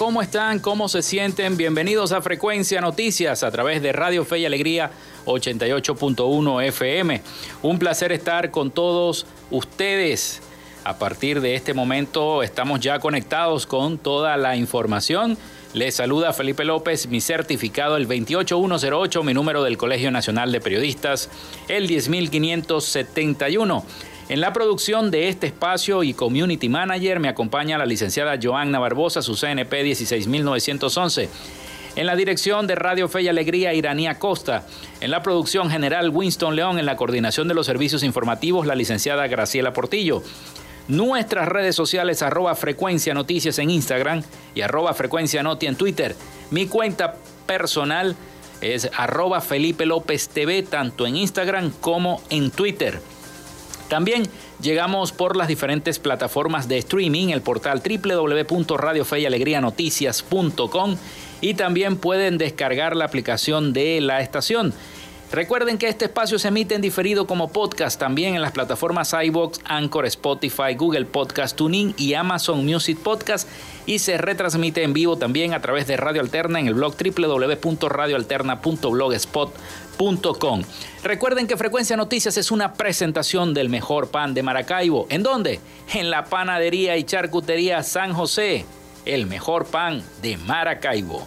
¿Cómo están? ¿Cómo se sienten? Bienvenidos a Frecuencia Noticias a través de Radio Fe y Alegría 88.1 FM. Un placer estar con todos ustedes. A partir de este momento estamos ya conectados con toda la información. Les saluda Felipe López, mi certificado el 28108, mi número del Colegio Nacional de Periodistas, el 10571. En la producción de este espacio y Community Manager me acompaña la licenciada Joanna Barbosa, su CNP 16911. En la dirección de Radio Fe y Alegría, Iranía Costa. En la producción general, Winston León. En la coordinación de los servicios informativos, la licenciada Graciela Portillo. Nuestras redes sociales, arroba frecuencia noticias en Instagram y arroba frecuencia noti en Twitter. Mi cuenta personal es arroba Felipe López TV, tanto en Instagram como en Twitter. También llegamos por las diferentes plataformas de streaming, el portal www.radiofeyalegrianoticias.com y también pueden descargar la aplicación de la estación. Recuerden que este espacio se emite en diferido como podcast también en las plataformas iBox, Anchor, Spotify, Google Podcast, Tuning y Amazon Music Podcast y se retransmite en vivo también a través de Radio Alterna en el blog www.radioalterna.blogspot.com. Recuerden que Frecuencia Noticias es una presentación del mejor pan de Maracaibo. ¿En dónde? En la panadería y charcutería San José, el mejor pan de Maracaibo.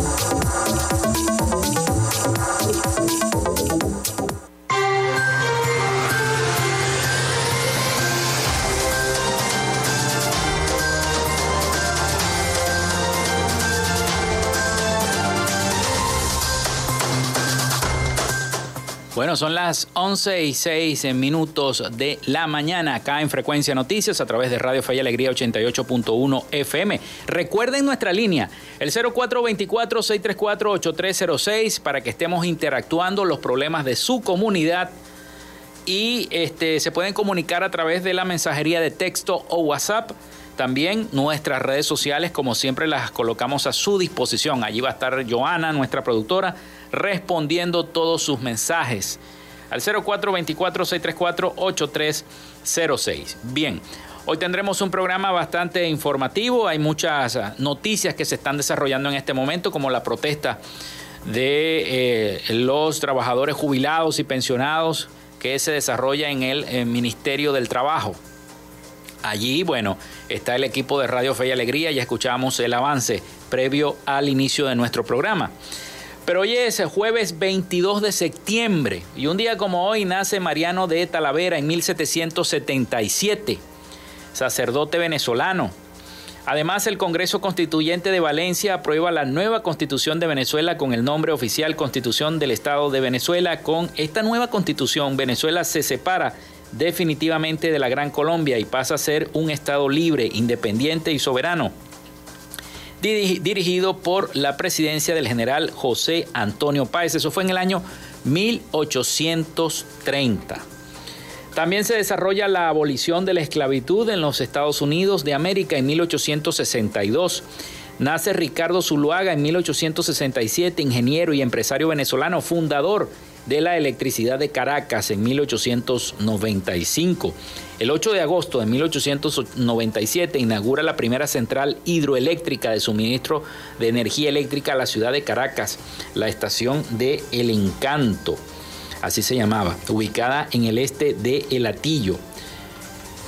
Bueno, son las 11 y 6 minutos de la mañana acá en Frecuencia Noticias a través de Radio Fe y Alegría 88.1 FM. Recuerden nuestra línea, el 0424-634-8306 para que estemos interactuando los problemas de su comunidad y este, se pueden comunicar a través de la mensajería de texto o WhatsApp. También nuestras redes sociales, como siempre, las colocamos a su disposición. Allí va a estar Joana, nuestra productora respondiendo todos sus mensajes al 0424-634-8306. Bien, hoy tendremos un programa bastante informativo, hay muchas ah, noticias que se están desarrollando en este momento, como la protesta de eh, los trabajadores jubilados y pensionados que se desarrolla en el, el Ministerio del Trabajo. Allí, bueno, está el equipo de Radio Fe y Alegría y escuchamos el avance previo al inicio de nuestro programa. Pero hoy es jueves 22 de septiembre y un día como hoy nace Mariano de Talavera en 1777, sacerdote venezolano. Además, el Congreso Constituyente de Valencia aprueba la nueva Constitución de Venezuela con el nombre oficial Constitución del Estado de Venezuela. Con esta nueva Constitución, Venezuela se separa definitivamente de la Gran Colombia y pasa a ser un Estado libre, independiente y soberano dirigido por la presidencia del general José Antonio Páez. Eso fue en el año 1830. También se desarrolla la abolición de la esclavitud en los Estados Unidos de América en 1862. Nace Ricardo Zuluaga en 1867, ingeniero y empresario venezolano, fundador de la electricidad de Caracas en 1895. El 8 de agosto de 1897 inaugura la primera central hidroeléctrica de suministro de energía eléctrica a la ciudad de Caracas, la estación de El Encanto, así se llamaba, ubicada en el este de El Atillo.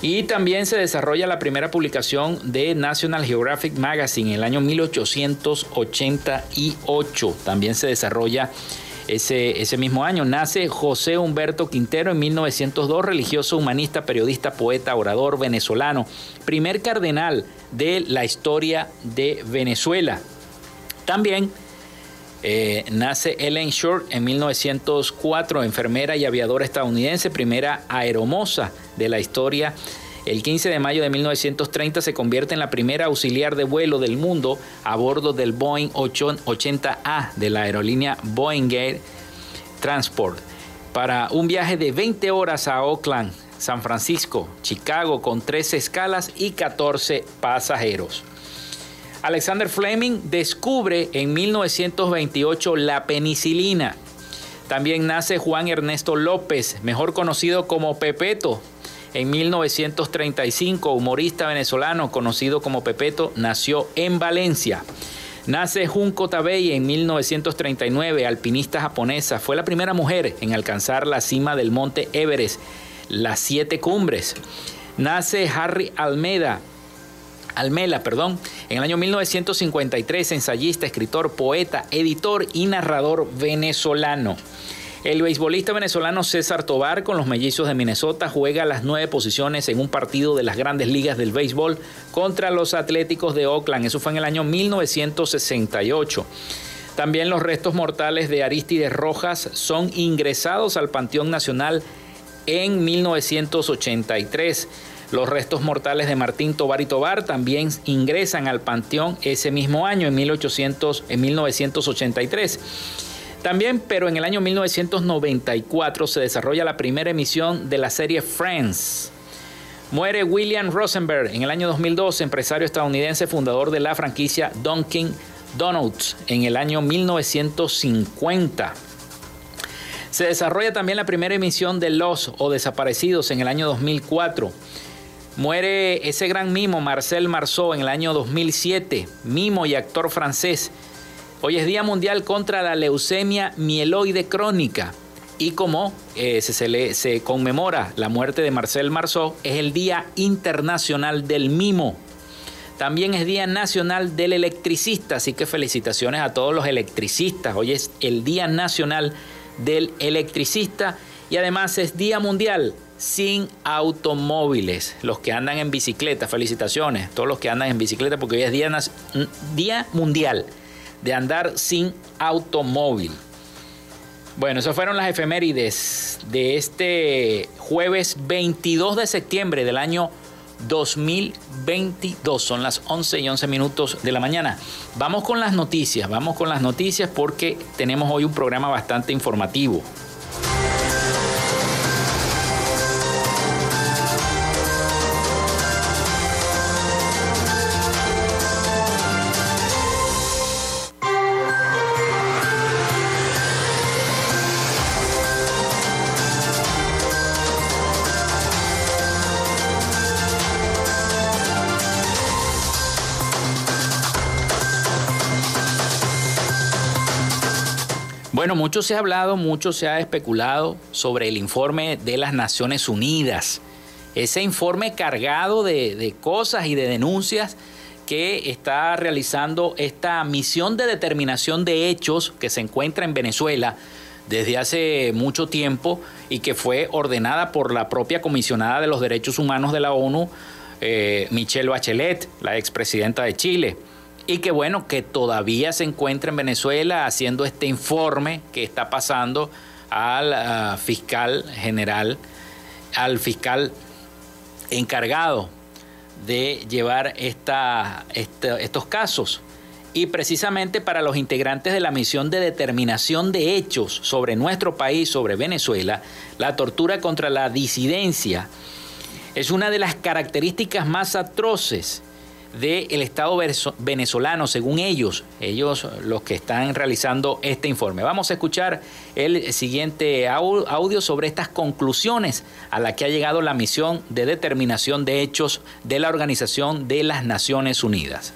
Y también se desarrolla la primera publicación de National Geographic Magazine en el año 1888. También se desarrolla ese, ese mismo año nace José Humberto Quintero en 1902, religioso, humanista, periodista, poeta, orador venezolano, primer cardenal de la historia de Venezuela. También eh, nace Ellen Short en 1904, enfermera y aviadora estadounidense, primera aeromoza de la historia el 15 de mayo de 1930 se convierte en la primera auxiliar de vuelo del mundo a bordo del Boeing 80A de la aerolínea Boeing Air Transport para un viaje de 20 horas a Oakland, San Francisco, Chicago con 13 escalas y 14 pasajeros. Alexander Fleming descubre en 1928 la penicilina. También nace Juan Ernesto López, mejor conocido como Pepeto, en 1935, humorista venezolano conocido como Pepeto, nació en Valencia. Nace Junko Tabei en 1939, alpinista japonesa. Fue la primera mujer en alcanzar la cima del monte Everest, las siete cumbres. Nace Harry Almeida, Almela, perdón, en el año 1953, ensayista, escritor, poeta, editor y narrador venezolano. El beisbolista venezolano César Tobar con los mellizos de Minnesota juega las nueve posiciones en un partido de las grandes ligas del béisbol contra los Atléticos de Oakland. Eso fue en el año 1968. También los restos mortales de Aristides Rojas son ingresados al Panteón Nacional en 1983. Los restos mortales de Martín Tobar y Tobar también ingresan al Panteón ese mismo año, en, 1800, en 1983. También, pero en el año 1994 se desarrolla la primera emisión de la serie Friends. Muere William Rosenberg en el año 2002, empresario estadounidense, fundador de la franquicia Dunkin' Donuts en el año 1950. Se desarrolla también la primera emisión de Los o Desaparecidos en el año 2004. Muere ese gran mimo Marcel Marceau en el año 2007, mimo y actor francés Hoy es Día Mundial contra la Leucemia Mieloide Crónica. Y como eh, se, conmemora la muerte de Marcel Marceau, es el Día Internacional del Mimo. También es Día Nacional del Electricista, así que felicitaciones a todos los electricistas. Hoy es el Día Nacional del Electricista y además es Día Mundial sin automóviles. Los que andan en bicicleta, felicitaciones. Todos los que andan en bicicleta porque hoy es día Mundial de andar sin automóvil. Bueno, esas fueron las efemérides de este jueves 22 de septiembre del año 2022. Son las 11 y 11 minutos de la mañana. Vamos con las noticias, vamos con las noticias porque tenemos hoy un programa bastante informativo. Mucho se ha hablado, mucho se ha especulado sobre el informe de las Naciones Unidas. Ese informe cargado de, cosas y de denuncias que está realizando esta misión de determinación de hechos que se encuentra en Venezuela desde hace mucho tiempo y que fue ordenada por la propia comisionada de los derechos humanos de la ONU, eh, Michelle Bachelet, la expresidenta de Chile y que bueno, que todavía se encuentra en Venezuela haciendo este informe que está pasando al ah, fiscal general, al fiscal encargado de llevar esta, estos casos. Y precisamente para los integrantes de la misión de determinación de hechos sobre nuestro país, sobre Venezuela, la tortura contra la disidencia es una de las características más atroces del Estado venezolano, según ellos, ellos los que están realizando este informe. Vamos a escuchar el siguiente audio sobre estas conclusiones a las que ha llegado la misión de determinación de hechos de la Organización de las Naciones Unidas.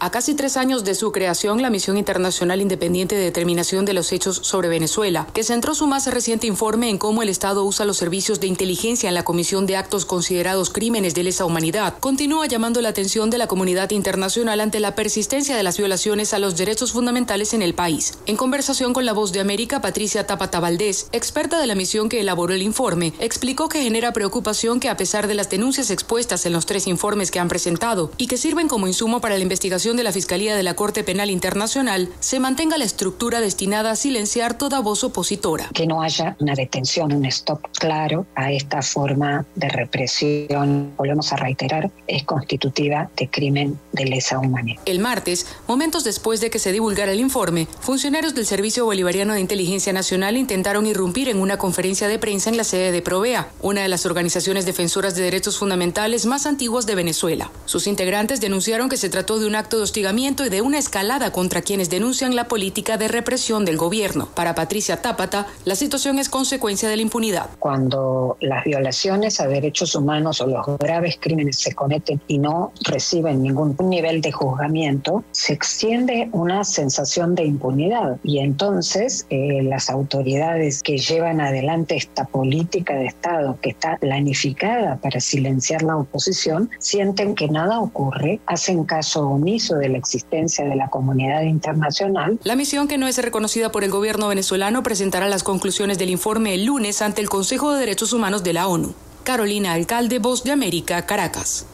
A casi tres años de su creación, la Misión Internacional Independiente de Determinación de los Hechos sobre Venezuela, que centró su más reciente informe en cómo el Estado usa los servicios de inteligencia en la comisión de actos considerados crímenes de lesa humanidad, continúa llamando la atención de la comunidad internacional ante la persistencia de las violaciones a los derechos fundamentales en el país. En conversación con la voz de América, Patricia Tapata Valdés, experta de la misión que elaboró el informe, explicó que genera preocupación que a pesar de las denuncias expuestas en los tres informes que han presentado y que sirven como insumo para la investigación de la Fiscalía de la Corte Penal Internacional se mantenga la estructura destinada a silenciar toda voz opositora. Que no haya una detención, un stop claro a esta forma de represión, volvemos a reiterar, es constitutiva de crimen de lesa humanidad. El martes, momentos después de que se divulgara el informe, funcionarios del Servicio Bolivariano de Inteligencia Nacional intentaron irrumpir en una conferencia de prensa en la sede de Provea, una de las organizaciones defensoras de derechos fundamentales más antiguas de Venezuela. Sus integrantes denunciaron que se trató de un acto de hostigamiento y de una escalada contra quienes denuncian la política de represión del gobierno. Para Patricia Tápata, la situación es consecuencia de la impunidad. Cuando las violaciones a derechos humanos o los graves crímenes se cometen y no reciben ningún nivel de juzgamiento, se extiende una sensación de impunidad y entonces eh, las autoridades que llevan adelante esta política de Estado que está planificada para silenciar la oposición sienten que nada ocurre, hacen caso omiso de la existencia de la comunidad internacional. La misión, que no es reconocida por el gobierno venezolano, presentará las conclusiones del informe el lunes ante el Consejo de Derechos Humanos de la ONU. Carolina Alcalde, Voz de América, Caracas.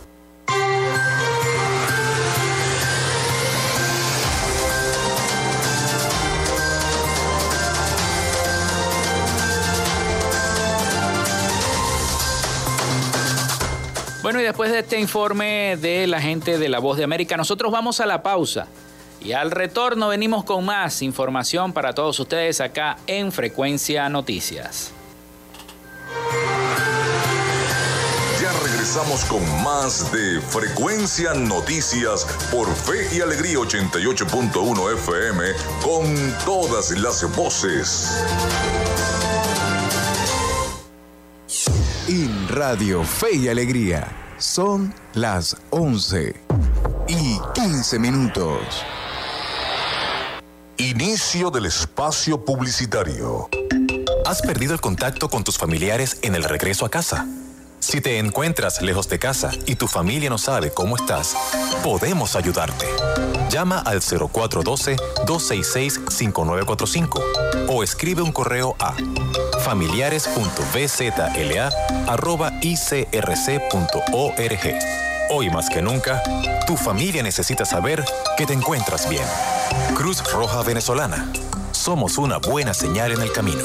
Bueno, y después de este informe de la gente de La Voz de América, nosotros vamos a la pausa. Y al retorno venimos con más información para todos ustedes acá en Frecuencia Noticias. Ya regresamos con más de Frecuencia Noticias por Fe y Alegría 88.1 FM con todas las voces. En Radio Fe y Alegría son las 11 y 15 minutos. Inicio del espacio publicitario. ¿Has perdido el contacto con tus familiares en el regreso a casa? Si te encuentras lejos de casa y tu familia no sabe cómo estás, podemos ayudarte. Llama al 0412-266-5945 o escribe un correo a familiares.bzla.icrc.org. Hoy más que nunca, tu familia necesita saber que te encuentras bien. Cruz Roja Venezolana somos una buena señal en el camino.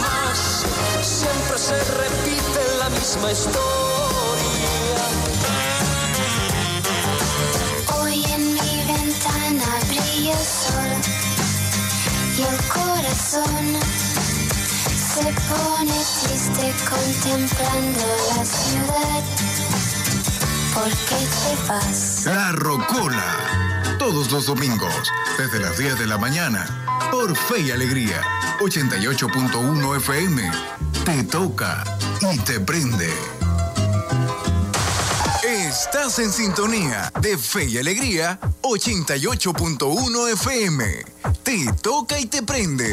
Más. Siempre se repite la misma historia. Hoy en mi ventana brilla el sol y el corazón se pone triste contemplando la ciudad. ¿Por qué te vas? La Rocola. Todos los domingos, desde las 10 de la mañana, por Fe y Alegría, 88.1 FM. Te toca y te prende. Estás en sintonía de Fe y Alegría, 88.1 FM. Te toca y te prende.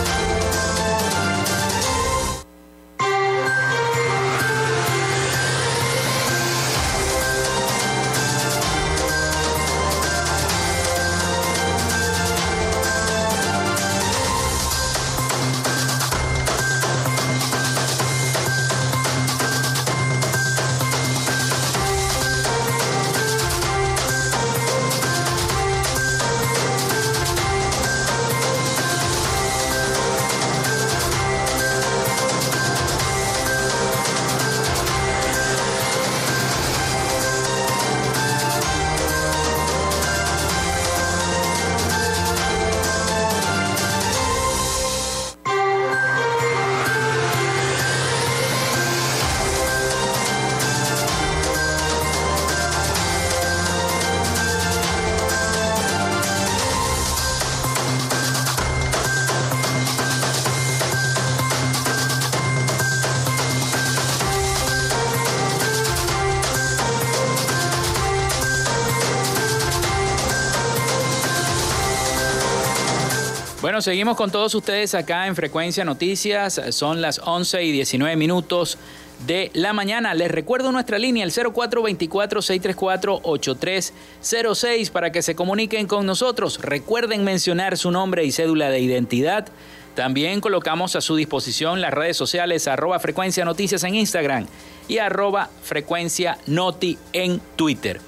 Seguimos con todos ustedes acá en Frecuencia Noticias. Son las 11 y 19 minutos de la mañana. Les recuerdo nuestra línea, el 0424-634-8306, para que se comuniquen con nosotros. Recuerden mencionar su nombre y cédula de identidad. También colocamos a su disposición las redes sociales arroba frecuencia noticias en Instagram y arroba frecuencia noti en Twitter.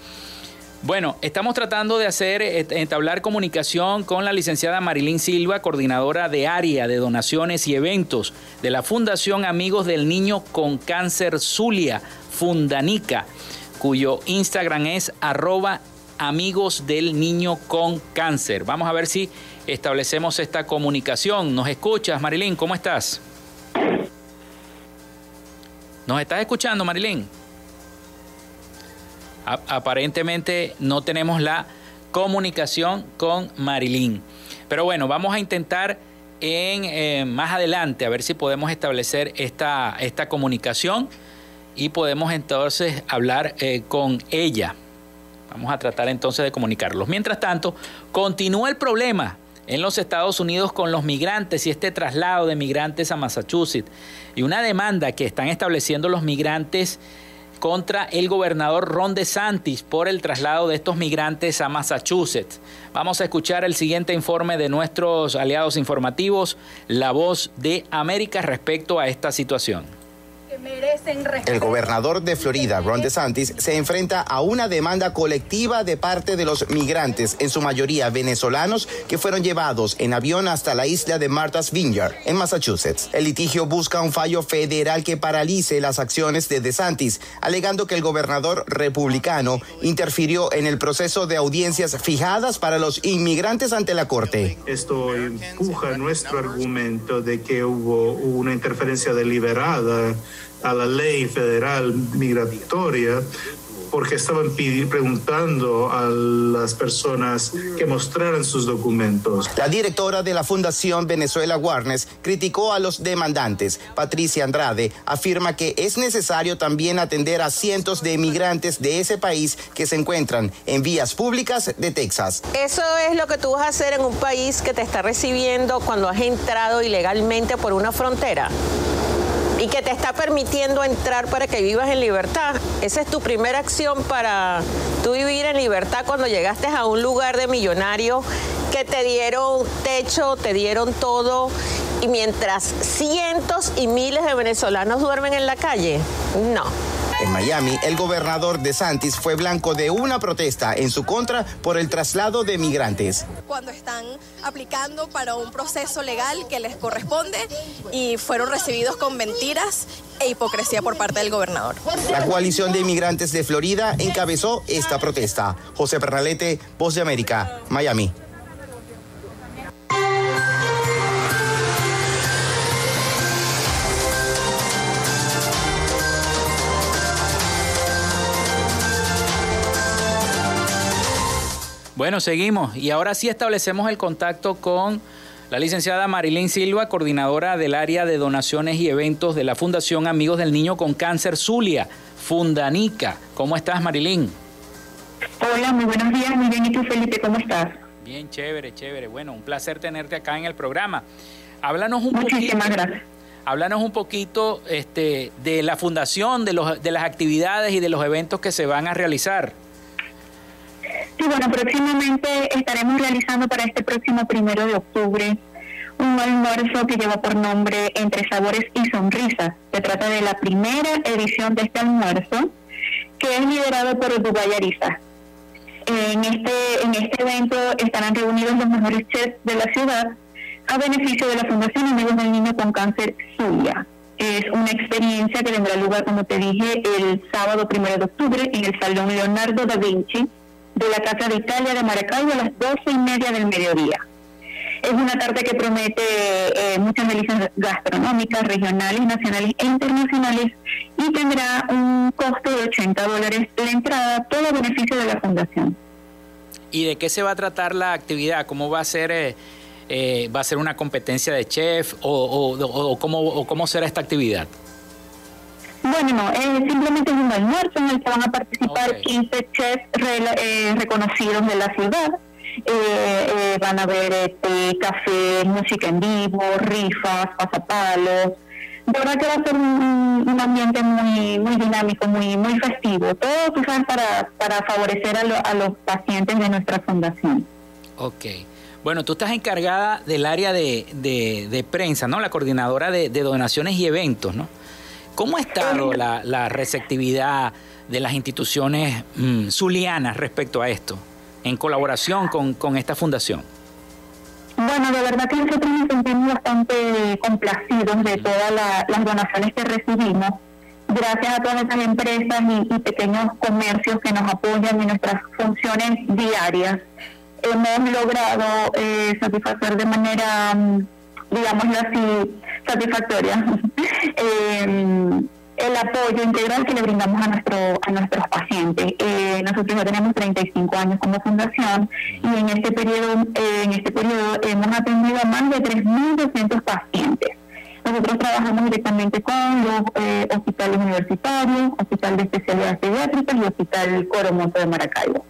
Bueno, estamos tratando de hacer, eh, entablar comunicación con la licenciada Marilyn Silva, coordinadora de área de donaciones y eventos de la Fundación Amigos del Niño con Cáncer Zulia, Fundanica, cuyo Instagram es arroba amigos del niño con cáncer. Vamos a ver si establecemos esta comunicación. ¿Nos escuchas, Marilyn? ¿Cómo estás? ¿Nos estás escuchando, Marilyn? Aparentemente no tenemos la comunicación con Marilyn. Pero bueno, vamos a intentar en, eh, más adelante a ver si podemos establecer esta, esta comunicación y podemos entonces hablar eh, con ella. Vamos a tratar entonces de comunicarlos. Mientras tanto, continúa el problema en los Estados Unidos con los migrantes y este traslado de migrantes a Massachusetts y una demanda que están estableciendo los migrantes contra el gobernador Ron DeSantis por el traslado de estos migrantes a Massachusetts. Vamos a escuchar el siguiente informe de nuestros aliados informativos, La Voz de América, respecto a esta situación. El gobernador de Florida, Ron DeSantis, se enfrenta a una demanda colectiva de parte de los migrantes, en su mayoría venezolanos, que fueron llevados en avión hasta la isla de Martha's Vineyard, en Massachusetts. El litigio busca un fallo federal que paralice las acciones de DeSantis, alegando que el gobernador republicano interfirió en el proceso de audiencias fijadas para los inmigrantes ante la Corte. Esto empuja nuestro argumento de que hubo una interferencia deliberada a la ley federal migratoria porque estaban preguntando a las personas que mostraran sus documentos. La directora de la Fundación Venezuela Warnes criticó a los demandantes. Patricia Andrade afirma que es necesario también atender a cientos de inmigrantes de ese país que se encuentran en vías públicas de Texas. Eso es lo que tú vas a hacer en un país que te está recibiendo cuando has entrado ilegalmente por una frontera y que te está permitiendo entrar para que vivas en libertad. Esa es tu primera acción para tú vivir en libertad cuando llegaste a un lugar de millonario que te dieron techo, te dieron todo y mientras cientos y miles de venezolanos duermen en la calle. No. En Miami, el gobernador de Santis fue blanco de una protesta en su contra por el traslado de migrantes. Cuando están aplicando para un proceso legal que les corresponde y fueron recibidos con mentiras e hipocresía por parte del gobernador. La coalición de inmigrantes de Florida encabezó esta protesta. José Pernalete, Voz de América, Miami. Bueno, seguimos y ahora sí establecemos el contacto con la licenciada Marilyn Silva, coordinadora del área de donaciones y eventos de la Fundación Amigos del Niño con Cáncer Zulia, Fundanica. ¿Cómo estás, Marilyn? Hola, muy buenos días, muy bien. ¿Y tú, Felipe, cómo estás? Bien, chévere, chévere. Bueno, un placer tenerte acá en el programa. Háblanos un Muchísimas gracias. Háblanos un poquito este, de la fundación, de, los, de las actividades y de los eventos que se van a realizar. Sí, bueno, próximamente estaremos realizando para este próximo primero de octubre un almuerzo que lleva por nombre Entre Sabores y Sonrisas. Se trata de la primera edición de este almuerzo que es liderado por Dubái Arisa. En este, en este evento estarán reunidos los mejores chefs de la ciudad a beneficio de la Fundación Amigos del Niño con Cáncer Zulia. Es una experiencia que tendrá lugar, como te dije, el sábado primero de octubre en el Salón Leonardo da Vinci de la Casa de Italia de Maracaibo a las doce y media del mediodía. Es una tarta que promete eh, muchas delicias gastronómicas, regionales, nacionales e internacionales y tendrá un costo de 80 dólares la entrada, todo beneficio de la fundación. ¿Y de qué se va a tratar la actividad? ¿Cómo va a ser? Eh, eh, ¿Va a ser una competencia de chef o cómo será esta actividad? Bueno, no, eh, simplemente es un almuerzo en el que van a participar 15 chefs eh, reconocidos de la ciudad. Eh, van a ver este, café, música en vivo, rifas, pasapalos. De verdad que va a ser un, ambiente muy muy dinámico, muy muy festivo. Todo, tú sabes, para, para favorecer a, los pacientes de nuestra fundación. Ok. Bueno, tú estás encargada del área de, de, prensa, ¿no? La coordinadora de, de donaciones y eventos, ¿no? ¿Cómo ha estado la, receptividad de las instituciones mm, zulianas respecto a esto, en colaboración con, esta fundación? Bueno, de verdad que nosotros nos sentimos bastante complacidos de todas las donaciones que recibimos. Gracias a todas estas empresas y, pequeños comercios que nos apoyan en nuestras funciones diarias, hemos logrado eh, satisfacer de manera, mm, digámoslo así, satisfactoria eh, el apoyo integral que le brindamos a nuestro a nuestros pacientes. Eh, nosotros ya tenemos 35 años como fundación y en este periodo eh, en este periodo hemos atendido a más de 3.200 pacientes. Nosotros trabajamos directamente con los hospitales universitarios, Hospital de Especialidades Pediátricas y Hospital Coromonte de Maracaibo.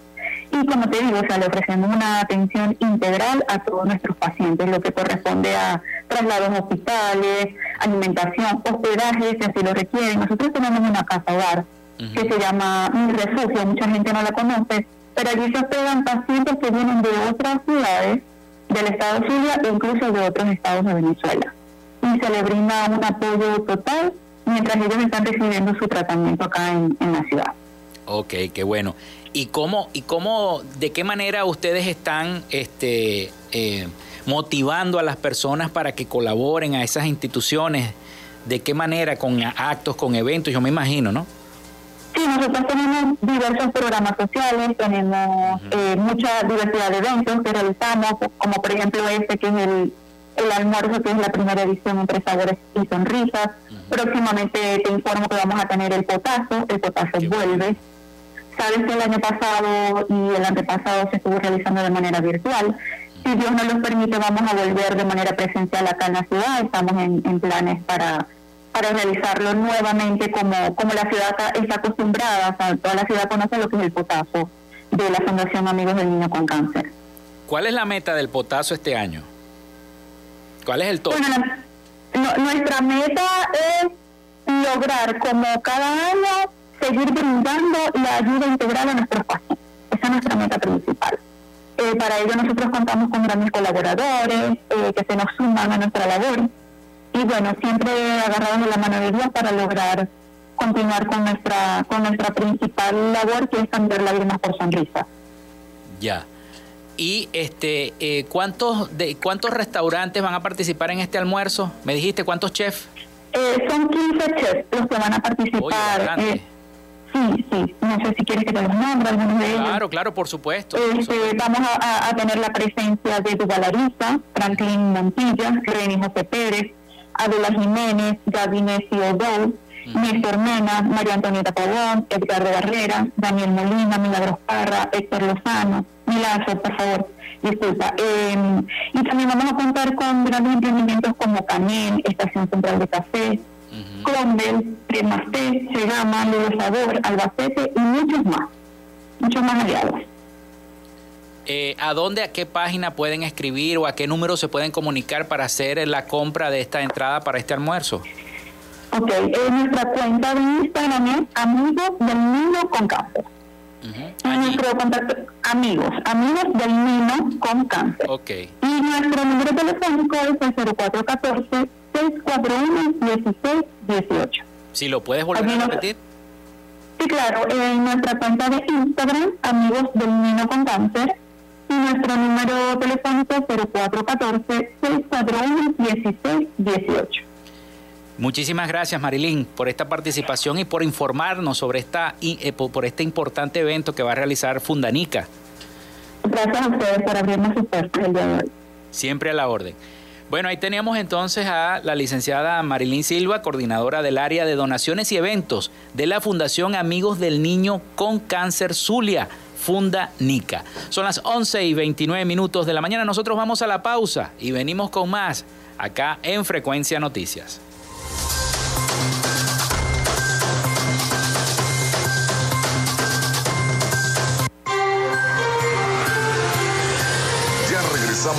Y como te digo, o sea, le ofrecemos una atención integral a todos nuestros pacientes, lo que corresponde a traslados a hospitales, alimentación, hospedaje, si así lo requieren. Nosotros tenemos una casa hogar que se llama Mi Refugio, mucha gente no la conoce, pero allí se hospedan pacientes que vienen de otras ciudades del estado de Zulia e incluso de otros estados de Venezuela. Y se le brinda un apoyo total mientras ellos están recibiendo su tratamiento acá en, en la ciudad. Ok, qué bueno. ¿Y cómo, y cómo, de qué manera ustedes están este, eh, motivando a las personas para que colaboren a esas instituciones? ¿De qué manera? ¿Con actos, con eventos? Yo me imagino, ¿no? Sí, nosotros tenemos diversos programas sociales, tenemos eh, mucha diversidad de eventos que realizamos, como por ejemplo este que es el, el almuerzo, que es la primera edición entre sabores y sonrisas. Próximamente te informo que vamos a tener el potazo, el potazo vuelve. Sabes que el año pasado y el antepasado se estuvo realizando de manera virtual. Si Dios nos lo permite, vamos a volver de manera presencial acá en la ciudad. Estamos en, en planes para para realizarlo nuevamente como, como la ciudad está acostumbrada, o sea, toda la ciudad conoce lo que es el potazo de la Fundación Amigos del Niño con Cáncer. ¿Cuál es la meta del potazo este año? ¿Cuál es el tope? Bueno, nuestra meta es lograr como cada año seguir brindando la ayuda integral a nuestros pacientes. Esa es nuestra meta principal. Eh, para ello nosotros contamos con grandes colaboradores eh, que se nos suman a nuestra labor y bueno, siempre agarrados de la mano de Dios para lograr continuar con nuestra con nuestra principal labor que es cambiar lágrimas por sonrisa. Ya. Y este, eh, ¿cuántos de cuántos restaurantes van a participar en este almuerzo? ¿Me dijiste cuántos chefs? Eh, son 15 chefs los que van a participar. Sí, sí. No sé si quieres que te los nombre algunos de ellos. Claro, claro, por supuesto. Este, vamos a, a, tener la presencia de Dubalarisa, Franklin Montilla, Reni José Pérez, Adela Jiménez, Gabinés O'Donnell, Néstor Mena, María Antonieta Pavón, Edgardo Barrera, Daniel Molina, Milagros Parra, Héctor Lozano, Milazo, por favor, disculpa. Eh, y también vamos a contar con grandes emprendimientos como Canel, Estación Central de Café, uh Condel, Premasté, Segama, Ludo Sabor, Albacete y muchos más, muchos más aliados. Eh, ¿A dónde, a qué página pueden escribir o a qué número se pueden comunicar para hacer la compra de esta entrada para este almuerzo? Ok, eh, nuestra cuenta de Instagram es Amigos del Niño con Cáncer. Nuestro contacto, amigos, amigos del niño con cáncer. Ok. Y nuestro número telefónico es el 0414-641-1618. Si lo puedes volver a repetir. Sí, claro, en nuestra cuenta de Instagram, Amigos del Niño con Cáncer, y nuestro número telefónico 0414-641-1618. Muchísimas gracias Marilyn por esta participación y por informarnos sobre esta eh, por este importante evento que va a realizar Fundanica. Gracias a ustedes por abrirnos sus puertas el día de hoy. Siempre a la orden. Bueno, ahí teníamos entonces a la licenciada Marilyn Silva, coordinadora del área de donaciones y eventos de la Fundación Amigos del Niño con Cáncer Zulia. Funda Nica. Son las 11 y 29 minutos de la mañana. Nosotros vamos a la pausa y venimos con más acá en Frecuencia Noticias.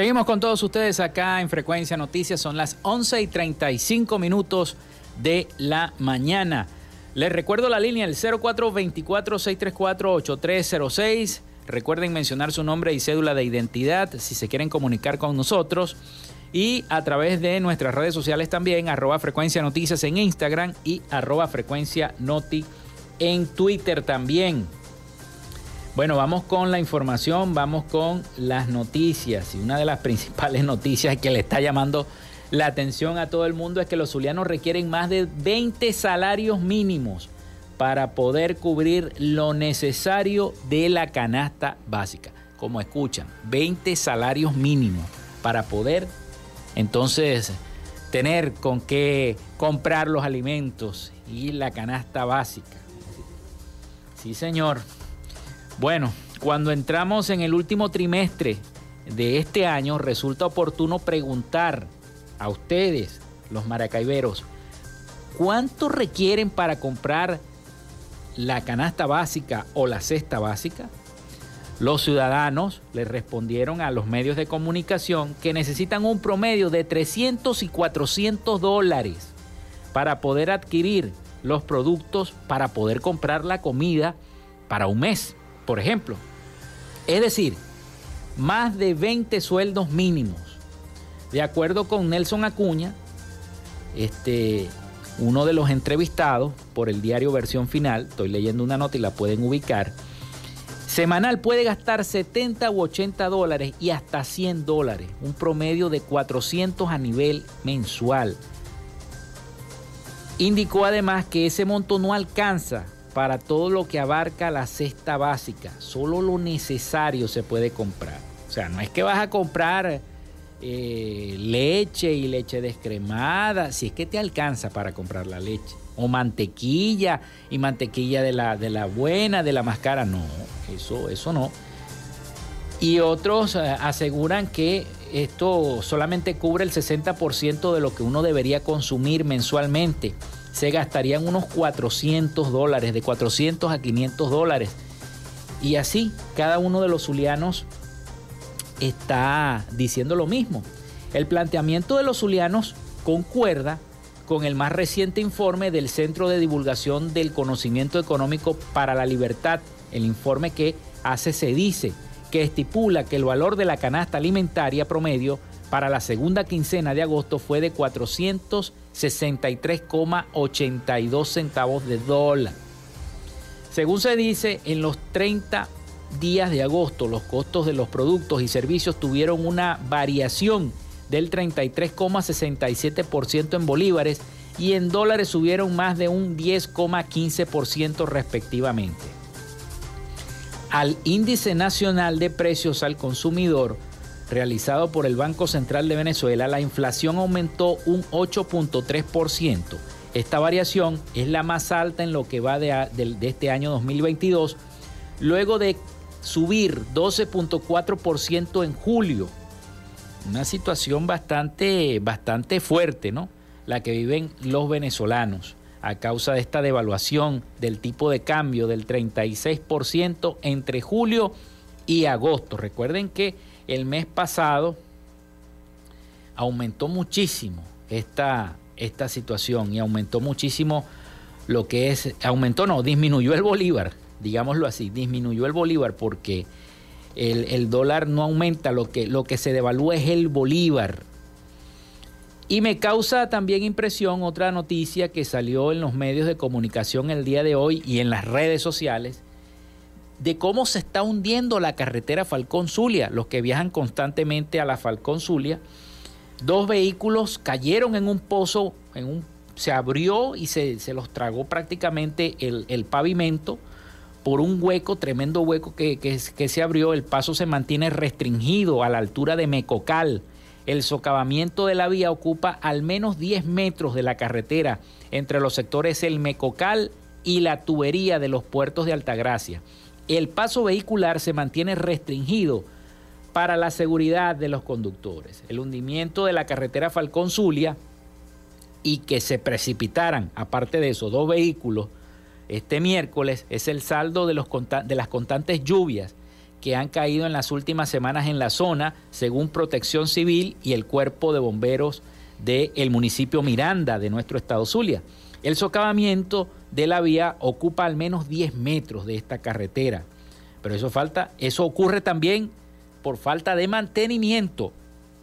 Seguimos con todos ustedes acá en Frecuencia Noticias. Son las 11 y 35 minutos de la mañana. Les recuerdo la línea el 0424-634-8306. Recuerden mencionar su nombre y cédula de identidad si se quieren comunicar con nosotros. Y a través de nuestras redes sociales también, arroba frecuencia noticias en Instagram y arroba frecuencia noti en Twitter también. Bueno, vamos con la información, vamos con las noticias. Y una de las principales noticias que le está llamando la atención a todo el mundo es que los zulianos requieren más de 20 salarios mínimos para poder cubrir lo necesario de la canasta básica. Como escuchan, 20 salarios mínimos para poder entonces tener con qué comprar los alimentos y la canasta básica. Sí, señor. Bueno, cuando entramos en el último trimestre de este año, resulta oportuno preguntar a ustedes, los maracaiberos, ¿cuánto requieren para comprar la canasta básica o la cesta básica? Los ciudadanos le respondieron a los medios de comunicación que necesitan un promedio de 300 y 400 dólares para poder adquirir los productos, para poder comprar la comida para un mes por ejemplo. Es decir, más de 20 sueldos mínimos. De acuerdo con Nelson Acuña, este, uno de los entrevistados por el diario Versión Final, estoy leyendo una nota y la pueden ubicar, semanal puede gastar 70 u 80 dólares y hasta 100 dólares, un promedio de 400 a nivel mensual. Indicó además que ese monto no alcanza para todo lo que abarca la cesta básica. Solo lo necesario se puede comprar. O sea, no es que vas a comprar eh, leche y leche descremada, si es que te alcanza para comprar la leche. O mantequilla y mantequilla de la, de la buena, de la más cara. No, eso, eso no. Y otros eh, aseguran que esto solamente cubre el 60% de lo que uno debería consumir mensualmente se gastarían unos 400 dólares, de 400 a 500 dólares. Y así, cada uno de los zulianos está diciendo lo mismo. El planteamiento de los zulianos concuerda con el más reciente informe del Centro de Divulgación del Conocimiento Económico para la Libertad, el informe que hace se dice que estipula que el valor de la canasta alimentaria promedio para la segunda quincena de agosto fue de 463,82 centavos de dólar. Según se dice, en los 30 días de agosto los costos de los productos y servicios tuvieron una variación del 33,67% en bolívares y en dólares subieron más de un 10,15% respectivamente. Al índice nacional de precios al consumidor, realizado por el Banco Central de Venezuela, la inflación aumentó un 8.3%. Esta variación es la más alta en lo que va de, este año 2022, luego de subir 12.4% en julio. Una situación bastante, bastante fuerte, ¿no? La que viven los venezolanos a causa de esta devaluación del tipo de cambio del 36% entre julio y agosto. Recuerden que el mes pasado aumentó muchísimo esta, esta situación y aumentó muchísimo lo que es, aumentó no, disminuyó el bolívar, digámoslo así, disminuyó el bolívar porque el, el dólar no aumenta, lo que, lo que se devalúa es el bolívar. Y me causa también impresión otra noticia que salió en los medios de comunicación el día de hoy y en las redes sociales de cómo se está hundiendo la carretera Falcón Zulia. Los que viajan constantemente a la Falcón Zulia, dos vehículos cayeron en un pozo, en un, se abrió y se, los tragó prácticamente el, pavimento por un hueco, tremendo hueco que, que, que se abrió. El paso se mantiene restringido a la altura de Mecocal el socavamiento de la vía ocupa al menos 10 metros de la carretera entre los sectores El Mecocal y la tubería de los puertos de Altagracia. El paso vehicular se mantiene restringido para la seguridad de los conductores. El hundimiento de la carretera Falcón Zulia y que se precipitaran, aparte de eso, dos vehículos este miércoles es el saldo de, de las constantes lluvias que han caído en las últimas semanas en la zona, según Protección Civil y el Cuerpo de Bomberos del municipio Miranda de nuestro estado Zulia. El socavamiento de la vía ocupa al menos 10 metros de esta carretera, pero eso falta, eso ocurre también por falta de mantenimiento.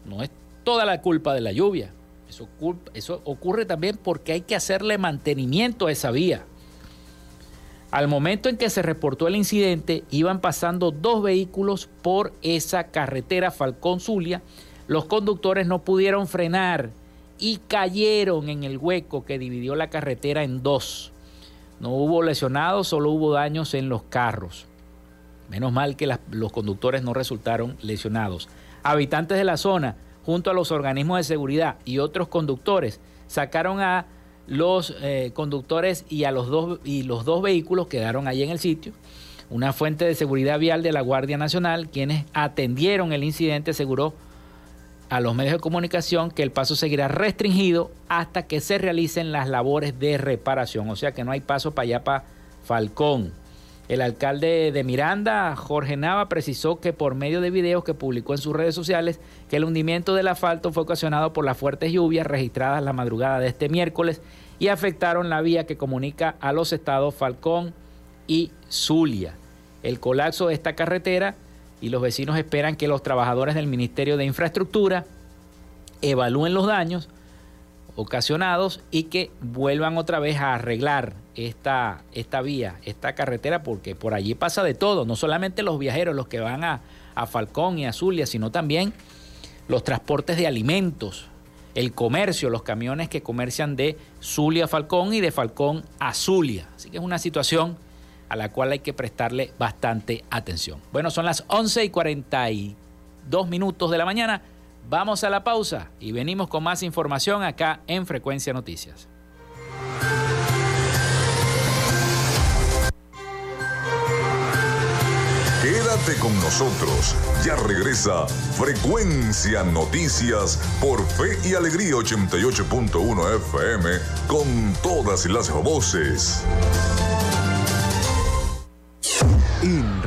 No es toda la culpa de la lluvia. Eso, eso ocurre también porque hay que hacerle mantenimiento a esa vía. Al momento en que se reportó el incidente, iban pasando dos vehículos por esa carretera Falcón Zulia. Los conductores no pudieron frenar y cayeron en el hueco que dividió la carretera en dos. No hubo lesionados, solo hubo daños en los carros. Menos mal que los conductores no resultaron lesionados. Habitantes de la zona, junto a los organismos de seguridad y otros conductores, sacaron a los eh, conductores y, a los dos, y los dos vehículos quedaron allí en el sitio. Una fuente de seguridad vial de la Guardia Nacional, quienes atendieron el incidente, aseguró a los medios de comunicación que el paso seguirá restringido hasta que se realicen las labores de reparación. O sea que no hay paso para allá para Falcón. El alcalde de Miranda, Jorge Nava, precisó que por medio de videos que publicó en sus redes sociales que el hundimiento del asfalto fue ocasionado por las fuertes lluvias registradas la madrugada de este miércoles y afectaron la vía que comunica a los estados Falcón y Zulia. El colapso de esta carretera y los vecinos esperan que los trabajadores del Ministerio de Infraestructura evalúen los daños ocasionados y que vuelvan otra vez a arreglar esta, esta vía, esta carretera, porque por allí pasa de todo, no solamente los viajeros, los que van a, a Falcón y a Zulia, sino también los transportes de alimentos, el comercio, los camiones que comercian de Zulia a Falcón y de Falcón a Zulia. Así que es una situación a la cual hay que prestarle bastante atención. Bueno, son las 11 y 42 minutos de la mañana. Vamos a la pausa y venimos con más información acá en Frecuencia Noticias. Quédate con nosotros. Ya regresa Frecuencia Noticias por Fe y Alegría 88.1 FM con todas las voces.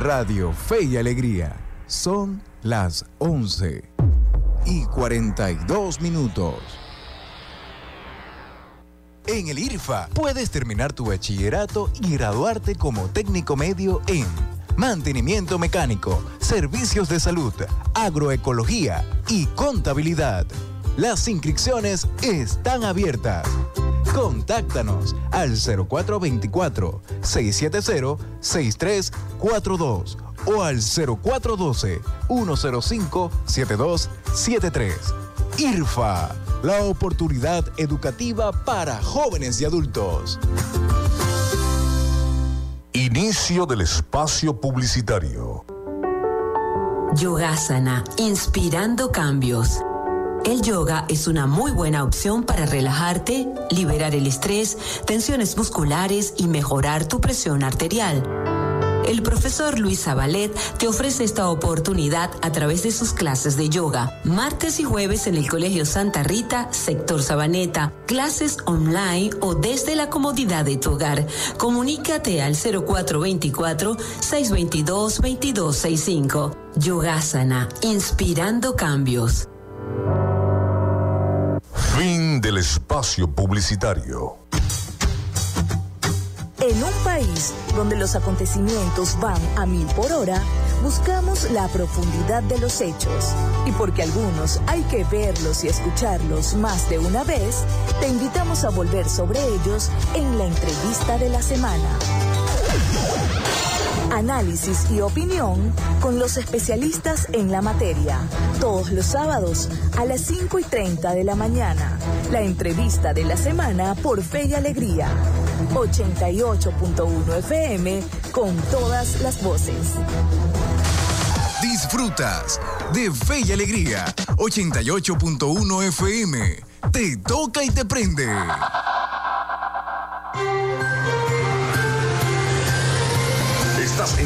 Radio Fe y Alegría son las 11 y 42 minutos. En el IRFA puedes terminar tu bachillerato y graduarte como técnico medio en mantenimiento mecánico, servicios de salud, agroecología y contabilidad. Las inscripciones están abiertas. Contáctanos al 0424-670-6342 o al 0412-105-7273. IRFA, la oportunidad educativa para jóvenes y adultos. Inicio del espacio publicitario. Yogasana, inspirando cambios. El yoga es una muy buena opción para relajarte, liberar el estrés, tensiones musculares y mejorar tu presión arterial. El profesor Luis Zabalet te ofrece esta oportunidad a través de sus clases de yoga, martes y jueves en el Colegio Santa Rita, sector Sabaneta, clases online o desde la comodidad de tu hogar. Comunícate al 0424-622-2265. Yogasana, inspirando cambios. Fin del espacio publicitario. En un país donde los acontecimientos van a mil por hora, buscamos la profundidad de los hechos. Y porque algunos hay que verlos y escucharlos más de una vez, te invitamos a volver sobre ellos en la entrevista de la semana análisis y opinión con los especialistas en la materia. Todos los sábados a las 5 y 30 de la mañana. La entrevista de la semana por Fe y Alegría. 88.1 FM con todas las voces. Disfrutas de Fe y Alegría. 88.1 FM. Te toca y te prende.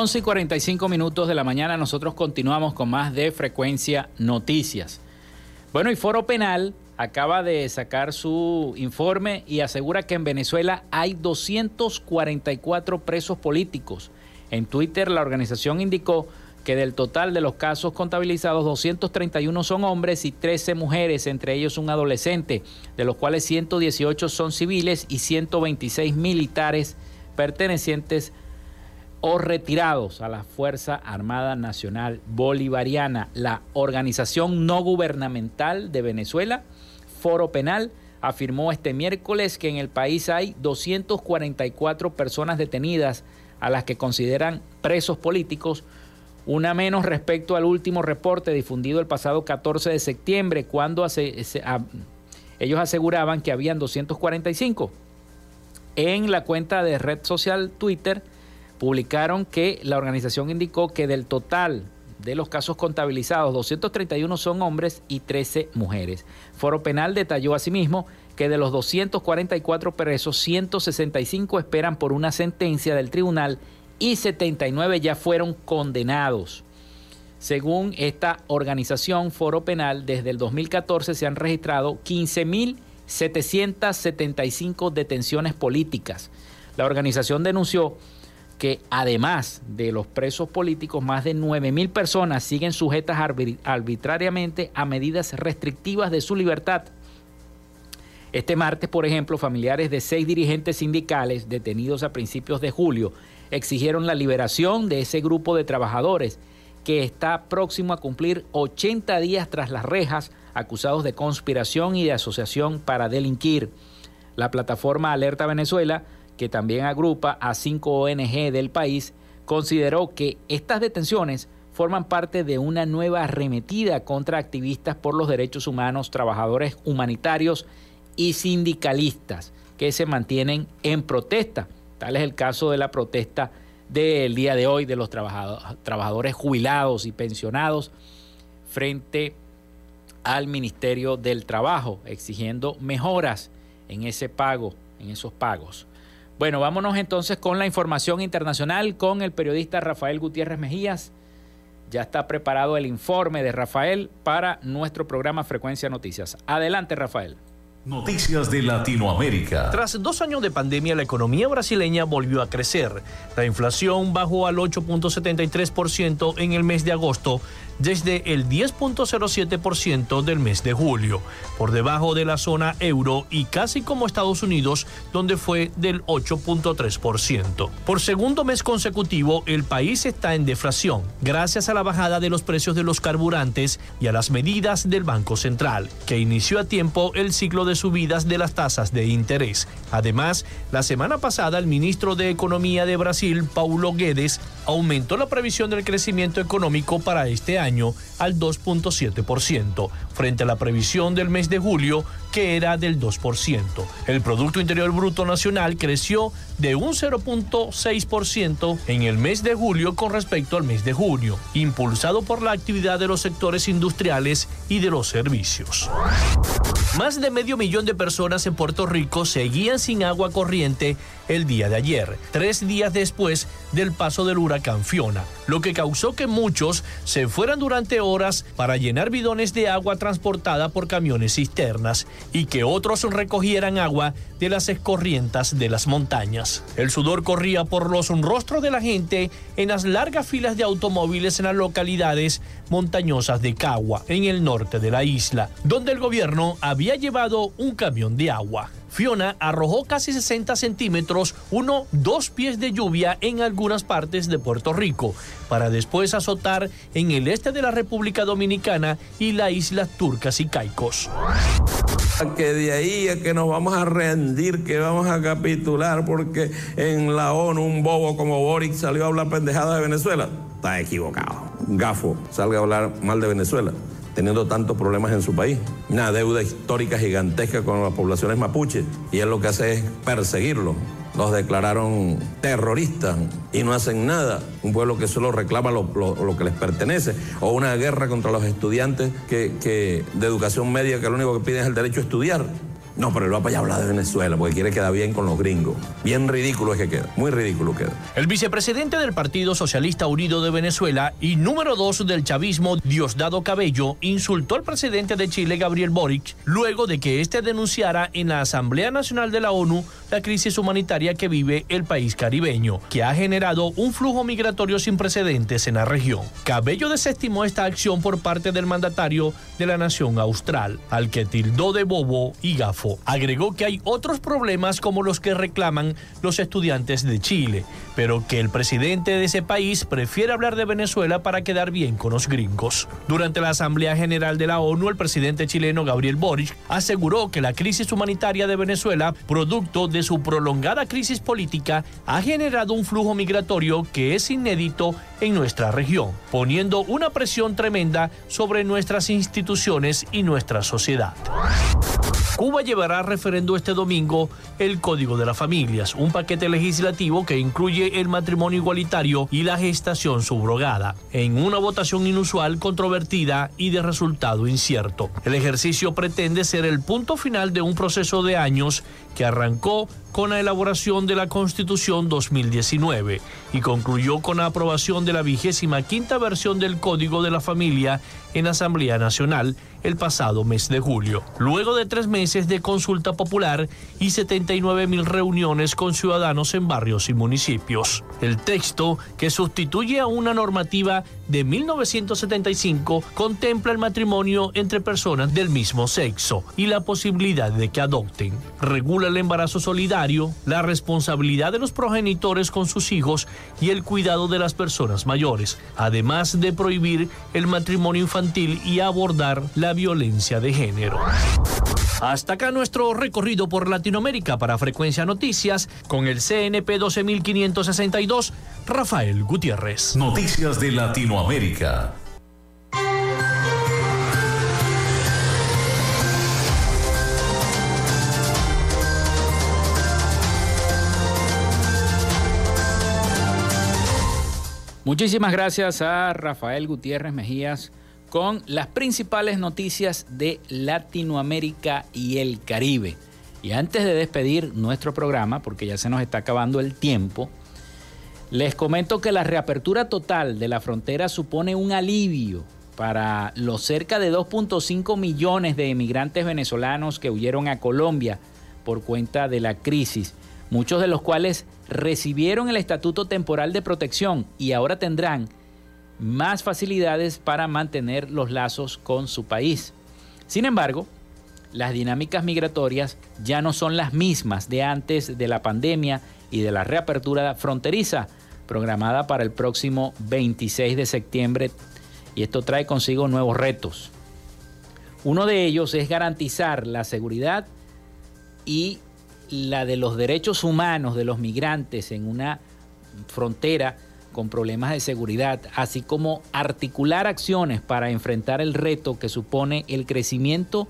Once y 45 minutos de la mañana nosotros continuamos con más de Frecuencia Noticias. Bueno, y Foro Penal acaba de sacar su informe y asegura que en Venezuela hay 244 presos políticos. En Twitter la organización indicó que del total de los casos contabilizados, 231 son hombres y 13 mujeres, entre ellos un adolescente, de los cuales 118 son civiles y 126 militares pertenecientes o retirados a la Fuerza Armada Nacional Bolivariana. La organización no gubernamental de Venezuela, Foro Penal, afirmó este miércoles que en el país hay 244 personas detenidas a las que consideran presos políticos, una menos respecto al último reporte difundido el pasado 14 de septiembre, cuando ellos aseguraban que habían 245. En la cuenta de red social Twitter, publicaron que la organización indicó que del total de los casos contabilizados, 231 son hombres y 13 mujeres. Foro Penal detalló asimismo que de los 244 presos, 165 esperan por una sentencia del tribunal y 79 ya fueron condenados. Según esta organización Foro Penal, desde el 2014 se han registrado 15.775 detenciones políticas. La organización denunció que además de los presos políticos, más de 9.000 personas siguen sujetas arbitrariamente a medidas restrictivas de su libertad. Este martes, por ejemplo, familiares de seis dirigentes sindicales detenidos a principios de julio exigieron la liberación de ese grupo de trabajadores que está próximo a cumplir 80 días tras las rejas acusados de conspiración y de asociación para delinquir. La plataforma Alerta Venezuela que también agrupa a cinco ONG del país, consideró que estas detenciones forman parte de una nueva arremetida contra activistas por los derechos humanos, trabajadores humanitarios y sindicalistas que se mantienen en protesta. Tal es el caso de la protesta del día de hoy de los trabajadores jubilados y pensionados frente al Ministerio del Trabajo, exigiendo mejoras en ese pago, en esos pagos. Bueno, vámonos entonces con la información internacional con el periodista Rafael Gutiérrez Mejías. Ya está preparado el informe de Rafael para nuestro programa Frecuencia Noticias. Adelante, Rafael. Noticias de Latinoamérica. Tras dos años de pandemia, la economía brasileña volvió a crecer. La inflación bajó al 8.73% en el mes de agosto, desde el 10.07% del mes de julio, por debajo de la zona euro y casi como Estados Unidos, donde fue del 8.3%. Por segundo mes consecutivo, el país está en deflación, gracias a la bajada de los precios de los carburantes y a las medidas del Banco Central, que inició a tiempo el ciclo de subidas de las tasas de interés. Además, la semana pasada el ministro de Economía de Brasil, Paulo Guedes, aumentó la previsión del crecimiento económico para este año al 2.7%. frente a la previsión del mes de julio que era del 2%. El Producto Interior Bruto Nacional creció de un 0.6% en el mes de julio con respecto al mes de junio, impulsado por la actividad de los sectores industriales y de los servicios. Más de medio millón de personas en Puerto Rico seguían sin agua corriente el día de ayer, tres días después del paso del huracán Fiona, lo que causó que muchos se fueran durante horas para llenar bidones de agua transportada por camiones cisternas y que otros recogieran agua de las escorrientas de las montañas. El sudor corría por los rostros de la gente en las largas filas de automóviles en las localidades montañosas de Cagua, en el norte de la isla, donde el gobierno había llevado un camión de agua. Fiona arrojó casi 60 centímetros, uno, dos pies de lluvia en algunas partes de Puerto Rico, para después azotar en el este de la República Dominicana y las islas turcas y caicos. Que de ahí es que nos vamos a rendir, que vamos a capitular, porque en la ONU un bobo como Boric salió a hablar pendejada de Venezuela. Está equivocado. Gafo, salga a hablar mal de Venezuela teniendo tantos problemas en su país. Una deuda histórica gigantesca con las poblaciones mapuches y él lo que hace es perseguirlos. Los declararon terroristas y no hacen nada. Un pueblo que solo reclama lo, que les pertenece. O una guerra contra los estudiantes que, que de educación media que lo único que piden es el derecho a estudiar. No, pero él va para allá a hablar de Venezuela porque quiere quedar bien con los gringos. Bien ridículo es que queda, muy ridículo queda. El vicepresidente del Partido Socialista Unido de Venezuela y número dos del chavismo, Diosdado Cabello, insultó al presidente de Chile, Gabriel Boric, luego de que éste denunciara en la Asamblea Nacional de la ONU la crisis humanitaria que vive el país caribeño, que ha generado un flujo migratorio sin precedentes en la región. Cabello desestimó esta acción por parte del mandatario de la nación austral, al que tildó de bobo y gafo. Agregó que hay otros problemas como los que reclaman los estudiantes de Chile, pero que el presidente de ese país prefiere hablar de Venezuela para quedar bien con los gringos. Durante la Asamblea General de la ONU, el presidente chileno Gabriel Boric aseguró que la crisis humanitaria de Venezuela, producto de su prolongada crisis política, ha generado un flujo migratorio que es inédito en nuestra región, poniendo una presión tremenda sobre nuestras instituciones y nuestra sociedad. Cuba llevará a referendo este domingo el Código de las Familias, un paquete legislativo que incluye el matrimonio igualitario y la gestación subrogada, en una votación inusual, controvertida y de resultado incierto. El ejercicio pretende ser el punto final de un proceso de años que arrancó con la elaboración de la Constitución 2019 y concluyó con la aprobación de la vigésima quinta versión del Código de la Familia en Asamblea Nacional el pasado mes de julio. Luego de tres meses de consulta popular y 79 mil reuniones con ciudadanos en barrios y municipios. El texto, que sustituye a una normativa de 1975, contempla el matrimonio entre personas del mismo sexo y la posibilidad de que adopten. Regula el embarazo solidario, la responsabilidad de los progenitores con sus hijos y el cuidado de las personas mayores, además de prohibir el matrimonio infantil y abordar la violencia de género. Hasta acá nuestro recorrido por Latinoamérica para Frecuencia Noticias con el CNP 12562, Rafael Gutiérrez. Noticias de Latinoamérica. Muchísimas gracias a Rafael Gutiérrez Mejías con las principales noticias de Latinoamérica y el Caribe. Y antes de despedir nuestro programa, porque ya se nos está acabando el tiempo, les comento que la reapertura total de la frontera supone un alivio para los cerca de 2.5 millones de emigrantes venezolanos que huyeron a Colombia por cuenta de la crisis, muchos de los cuales recibieron el estatuto temporal de protección y ahora tendrán más facilidades para mantener los lazos con su país. Sin embargo, las dinámicas migratorias ya no son las mismas de antes de la pandemia y de la reapertura fronteriza programada para el próximo 26 de septiembre y esto trae consigo nuevos retos. Uno de ellos es garantizar la seguridad y la de los derechos humanos de los migrantes en una frontera con problemas de seguridad, así como articular acciones para enfrentar el reto que supone el crecimiento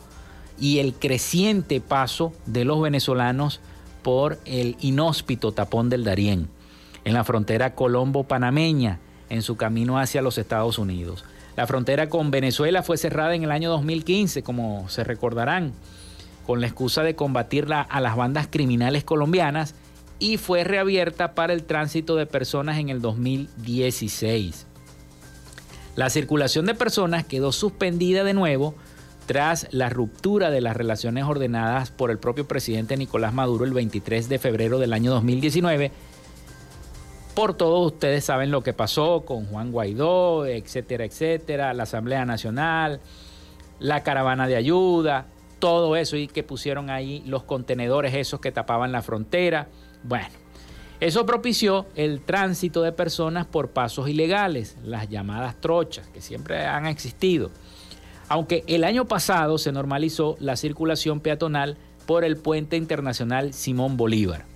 y el creciente paso de los venezolanos por el inhóspito tapón del Darién, en la frontera colombo-panameña, en su camino hacia los Estados Unidos. La frontera con Venezuela fue cerrada en el año 2015, como se recordarán, con la excusa de combatir a las bandas criminales colombianas y fue reabierta para el tránsito de personas en el 2016. La circulación de personas quedó suspendida de nuevo tras la ruptura de las relaciones ordenadas por el propio presidente Nicolás Maduro el 23 de febrero del año 2019. Por todos ustedes saben lo que pasó con Juan Guaidó, etcétera, etcétera, la Asamblea Nacional, la caravana de ayuda, todo eso y que pusieron ahí los contenedores esos que tapaban la frontera. Bueno, eso propició el tránsito de personas por pasos ilegales, las llamadas trochas, que siempre han existido. Aunque el año pasado se normalizó la circulación peatonal por el puente internacional Simón Bolívar.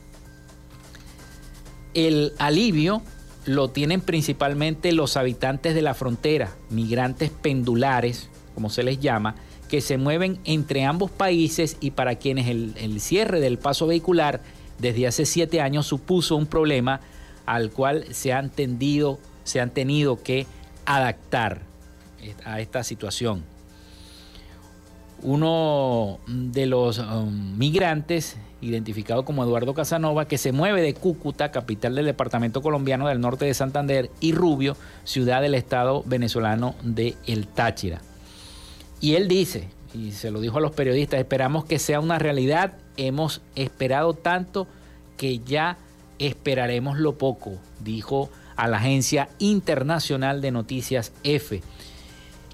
El alivio lo tienen principalmente los habitantes de la frontera, migrantes pendulares, como se les llama, que se mueven entre ambos países y para quienes el, cierre del paso vehicular desde hace siete años supuso un problema al cual se han, tendido, se han tenido que adaptar a esta situación. Uno de los um, migrantes, identificado como Eduardo Casanova, que se mueve de Cúcuta, capital del departamento colombiano del norte de Santander, y Rubio, ciudad del estado venezolano de El Táchira. Y él dice, y se lo dijo a los periodistas, esperamos que sea una realidad hemos esperado tanto que ya esperaremos lo poco, dijo a la agencia internacional de noticias EFE,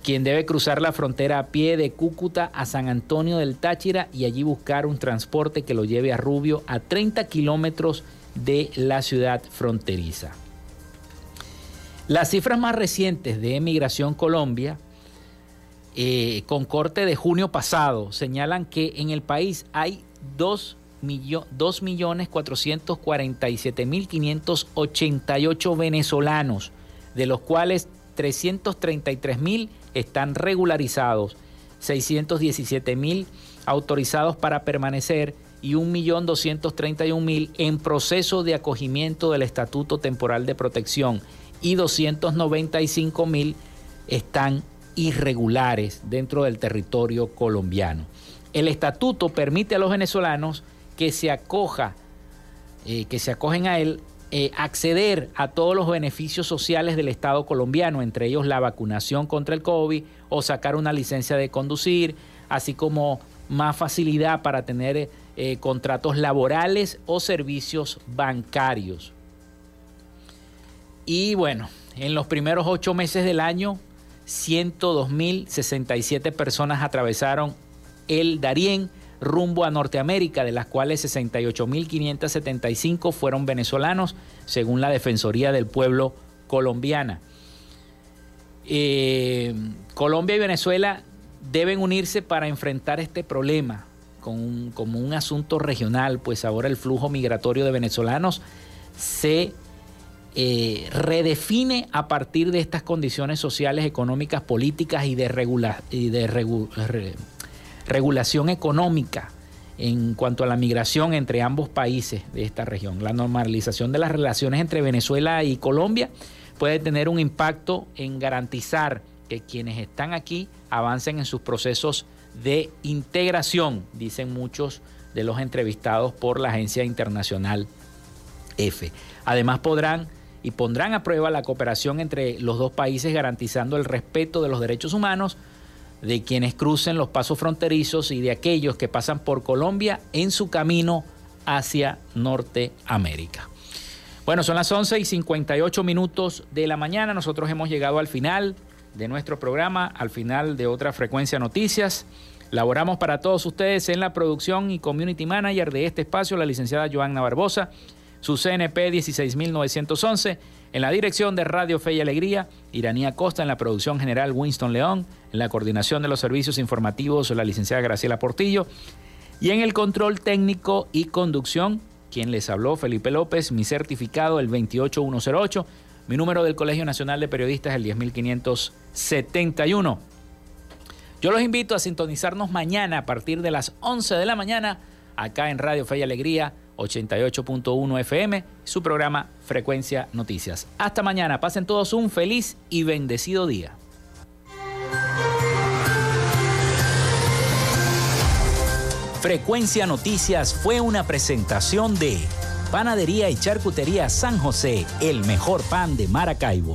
quien debe cruzar la frontera a pie de Cúcuta a San Antonio del Táchira y allí buscar un transporte que lo lleve a Rubio a 30 kilómetros de la ciudad fronteriza. Las cifras más recientes de Emigración Colombia, eh, con corte de junio pasado, señalan que en el país hay 2.447.588 venezolanos, de los cuales 333.000 están regularizados, 617.000 autorizados para permanecer y 1.231.000 en proceso de acogimiento del Estatuto Temporal de Protección y 295.000 están irregulares dentro del territorio colombiano. El estatuto permite a los venezolanos que se acoja, eh, que se acogen a él, eh, acceder a todos los beneficios sociales del Estado colombiano, entre ellos la vacunación contra el COVID o sacar una licencia de conducir, así como más facilidad para tener eh, contratos laborales o servicios bancarios. Y bueno, en los primeros ocho meses del año, 102.067 personas atravesaron el Darién rumbo a Norteamérica, de las cuales 68.575 fueron venezolanos, según la Defensoría del Pueblo colombiana. Eh, Colombia y Venezuela deben unirse para enfrentar este problema como un asunto regional, pues ahora el flujo migratorio de venezolanos se eh, redefine a partir de estas condiciones sociales, económicas, políticas y de, regula y de regulación económica en cuanto a la migración entre ambos países de esta región. La normalización de las relaciones entre Venezuela y Colombia puede tener un impacto en garantizar que quienes están aquí avancen en sus procesos de integración, dicen muchos de los entrevistados por la agencia internacional EFE. Además podrán y pondrán a prueba la cooperación entre los dos países garantizando el respeto de los derechos humanos, de quienes crucen los pasos fronterizos y de aquellos que pasan por Colombia en su camino hacia Norteamérica. Bueno, son las 11 y 58 minutos de la mañana. Nosotros hemos llegado al final de nuestro programa, al final de otra frecuencia noticias. Laboramos para todos ustedes en la producción y community manager de este espacio, la licenciada Joanna Barbosa, su CNP 16911 en la dirección de Radio Fe y Alegría, Iranía Costa, en la producción general Winston León, en la coordinación de los servicios informativos la licenciada Graciela Portillo, y en el control técnico y conducción, quien les habló, Felipe López, mi certificado el 28108. Mi número del Colegio Nacional de Periodistas el 10571. Yo los invito a sintonizarnos mañana a partir de las 11 de la mañana acá en Radio Fe y Alegría 88.1 FM, su programa Frecuencia Noticias. Hasta mañana, pasen todos un feliz y bendecido día. Frecuencia Noticias fue una presentación de Panadería y Charcutería San José, el mejor pan de Maracaibo.